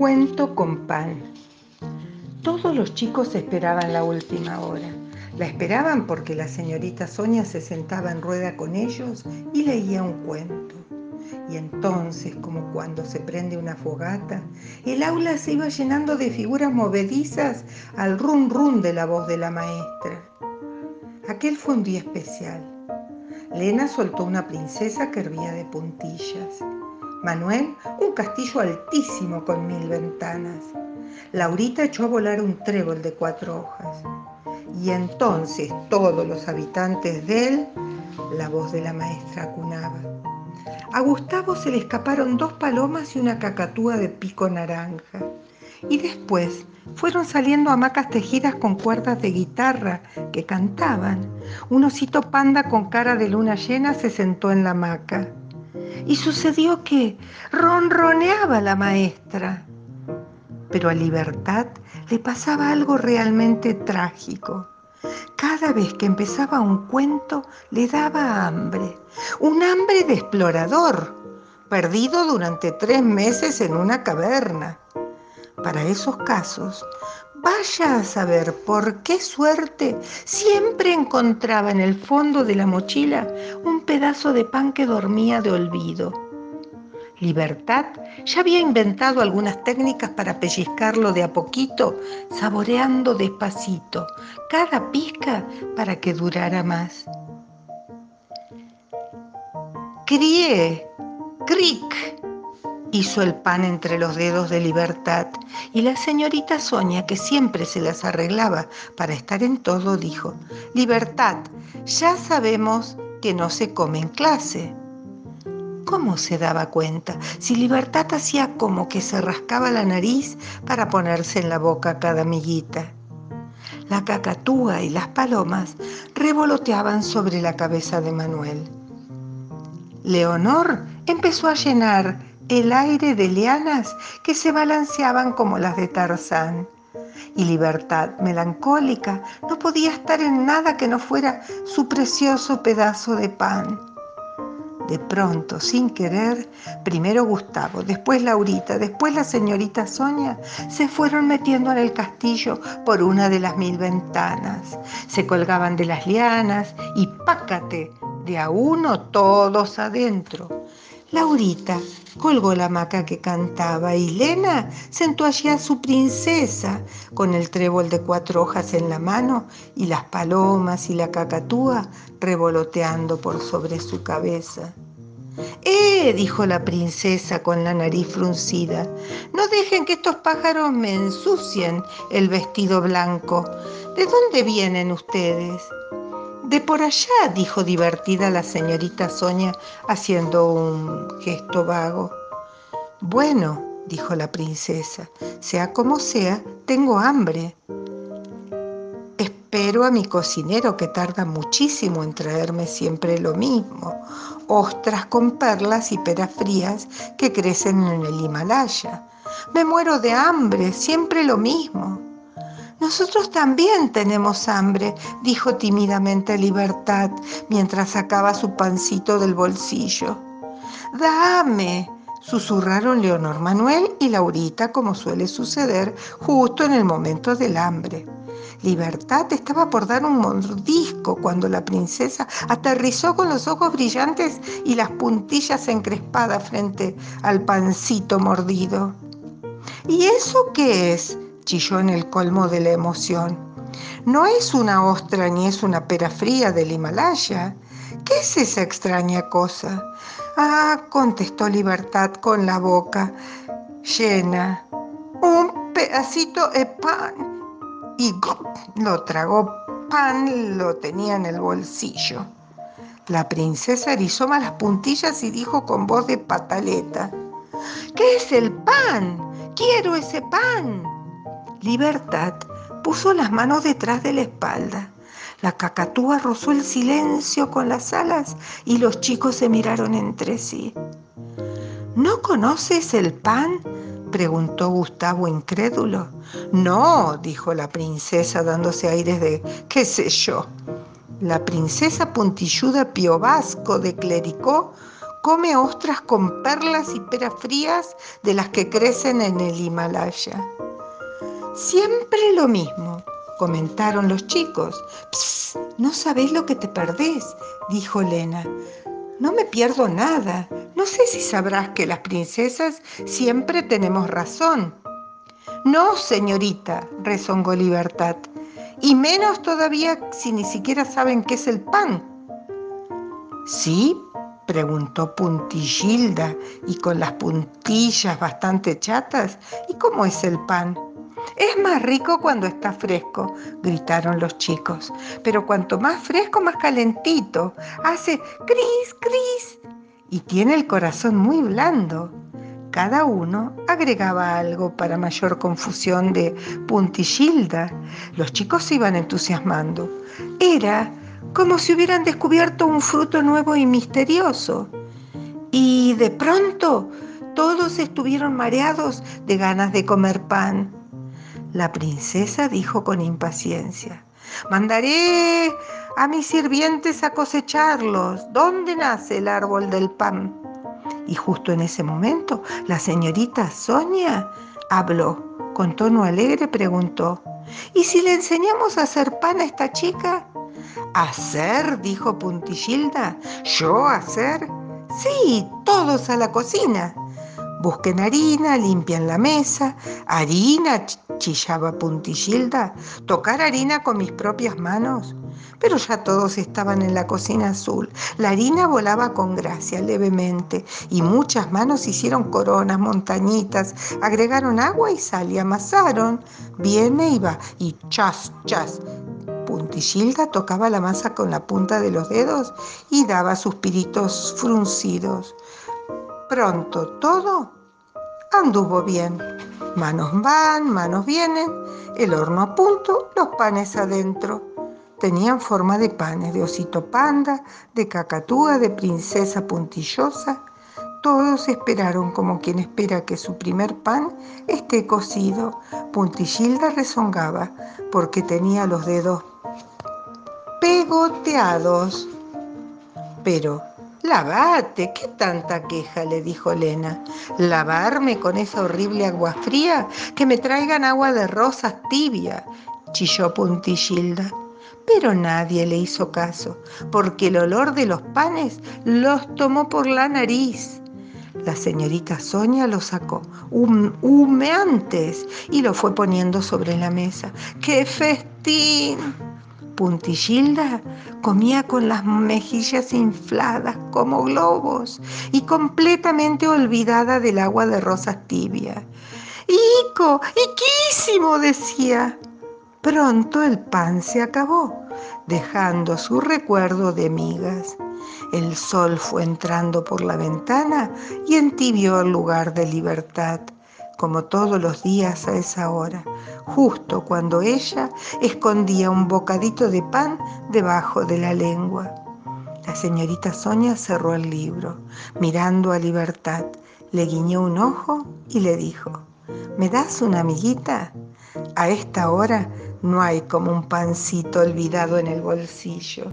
Cuento con pan. Todos los chicos esperaban la última hora. La esperaban porque la señorita Sonia se sentaba en rueda con ellos y leía un cuento. Y entonces, como cuando se prende una fogata, el aula se iba llenando de figuras movedizas al rum rum de la voz de la maestra. Aquel fue un día especial. Lena soltó una princesa que hervía de puntillas. Manuel, un castillo altísimo con mil ventanas. Laurita echó a volar un trébol de cuatro hojas. Y entonces todos los habitantes de él, la voz de la maestra acunaba. A Gustavo se le escaparon dos palomas y una cacatúa de pico naranja. Y después fueron saliendo hamacas tejidas con cuerdas de guitarra que cantaban. Un osito panda con cara de luna llena se sentó en la hamaca y sucedió que ronroneaba la maestra. Pero a Libertad le pasaba algo realmente trágico. Cada vez que empezaba un cuento le daba hambre, un hambre de explorador, perdido durante tres meses en una caverna. Para esos casos, Vaya a saber por qué suerte siempre encontraba en el fondo de la mochila un pedazo de pan que dormía de olvido. Libertad ya había inventado algunas técnicas para pellizcarlo de a poquito, saboreando despacito cada pizca para que durara más. Crié, cric, hizo el pan entre los dedos de libertad y la señorita Sonia, que siempre se las arreglaba para estar en todo, dijo, Libertad, ya sabemos que no se come en clase. ¿Cómo se daba cuenta si Libertad hacía como que se rascaba la nariz para ponerse en la boca cada amiguita? La cacatúa y las palomas revoloteaban sobre la cabeza de Manuel. Leonor empezó a llenar el aire de lianas que se balanceaban como las de Tarzán. Y libertad melancólica no podía estar en nada que no fuera su precioso pedazo de pan. De pronto, sin querer, primero Gustavo, después Laurita, después la señorita Sonia, se fueron metiendo en el castillo por una de las mil ventanas. Se colgaban de las lianas y pácate, de a uno todos adentro. Laurita colgó la hamaca que cantaba y Lena sentó allí a su princesa con el trébol de cuatro hojas en la mano y las palomas y la cacatúa revoloteando por sobre su cabeza. ¡Eh! dijo la princesa con la nariz fruncida. No dejen que estos pájaros me ensucien el vestido blanco. ¿De dónde vienen ustedes? De por allá, dijo divertida la señorita Sonia, haciendo un gesto vago. Bueno, dijo la princesa, sea como sea, tengo hambre. Espero a mi cocinero que tarda muchísimo en traerme siempre lo mismo, ostras con perlas y peras frías que crecen en el Himalaya. Me muero de hambre, siempre lo mismo. Nosotros también tenemos hambre, dijo tímidamente Libertad mientras sacaba su pancito del bolsillo. Dame, susurraron Leonor Manuel y Laurita como suele suceder justo en el momento del hambre. Libertad estaba por dar un mordisco cuando la princesa aterrizó con los ojos brillantes y las puntillas encrespadas frente al pancito mordido. ¿Y eso qué es? Chilló en el colmo de la emoción. No es una ostra ni es una pera fría del Himalaya. ¿Qué es esa extraña cosa? Ah, contestó Libertad con la boca llena. Un pedacito de pan. Y lo tragó pan, lo tenía en el bolsillo. La princesa erizó las puntillas y dijo con voz de pataleta, ¿qué es el pan? Quiero ese pan. Libertad puso las manos detrás de la espalda. La cacatúa rozó el silencio con las alas y los chicos se miraron entre sí. ¿No conoces el pan? preguntó Gustavo incrédulo. No, dijo la princesa dándose aires de qué sé yo. La princesa puntilluda Pío Vasco de Clericó come ostras con perlas y peras frías de las que crecen en el Himalaya. Siempre lo mismo, comentaron los chicos. Psst, no sabés lo que te perdés, dijo Lena. No me pierdo nada. No sé si sabrás que las princesas siempre tenemos razón. No, señorita, rezongó Libertad, y menos todavía si ni siquiera saben qué es el pan. ¿Sí? preguntó Puntillilda y con las puntillas bastante chatas. ¿Y cómo es el pan? Es más rico cuando está fresco, gritaron los chicos. Pero cuanto más fresco, más calentito. Hace cris, cris. Y tiene el corazón muy blando. Cada uno agregaba algo para mayor confusión de Puntillilda. Los chicos se iban entusiasmando. Era como si hubieran descubierto un fruto nuevo y misterioso. Y de pronto todos estuvieron mareados de ganas de comer pan. La princesa dijo con impaciencia, mandaré a mis sirvientes a cosecharlos. ¿Dónde nace el árbol del pan? Y justo en ese momento la señorita Sonia habló. Con tono alegre preguntó, ¿y si le enseñamos a hacer pan a esta chica? ¿Hacer? dijo Puntillilda. ¿Yo hacer? Sí, todos a la cocina. Busquen harina, limpian la mesa. Harina, chillaba Puntillilda. Tocar harina con mis propias manos. Pero ya todos estaban en la cocina azul. La harina volaba con gracia, levemente, y muchas manos hicieron coronas, montañitas, agregaron agua y sal y amasaron. Viene y va, y chas, chas. Puntillilda tocaba la masa con la punta de los dedos y daba suspiritos fruncidos. Pronto todo anduvo bien. Manos van, manos vienen, el horno a punto, los panes adentro. Tenían forma de panes, de osito panda, de cacatúa, de princesa puntillosa. Todos esperaron como quien espera que su primer pan esté cocido. Puntillilda rezongaba porque tenía los dedos pegoteados. Pero Lavate, ¿qué tanta queja? le dijo Lena. ¿Lavarme con esa horrible agua fría? Que me traigan agua de rosas tibia, chilló Puntillilda. Pero nadie le hizo caso, porque el olor de los panes los tomó por la nariz. La señorita Sonia lo sacó humeantes y lo fue poniendo sobre la mesa. ¡Qué festín! Puntillilda comía con las mejillas infladas como globos y completamente olvidada del agua de rosas tibia. ¡Ico! ¡Iquísimo! decía. Pronto el pan se acabó, dejando su recuerdo de migas. El sol fue entrando por la ventana y entibió el lugar de libertad como todos los días a esa hora, justo cuando ella escondía un bocadito de pan debajo de la lengua. La señorita Sonia cerró el libro, mirando a Libertad, le guiñó un ojo y le dijo, ¿me das una amiguita? A esta hora no hay como un pancito olvidado en el bolsillo.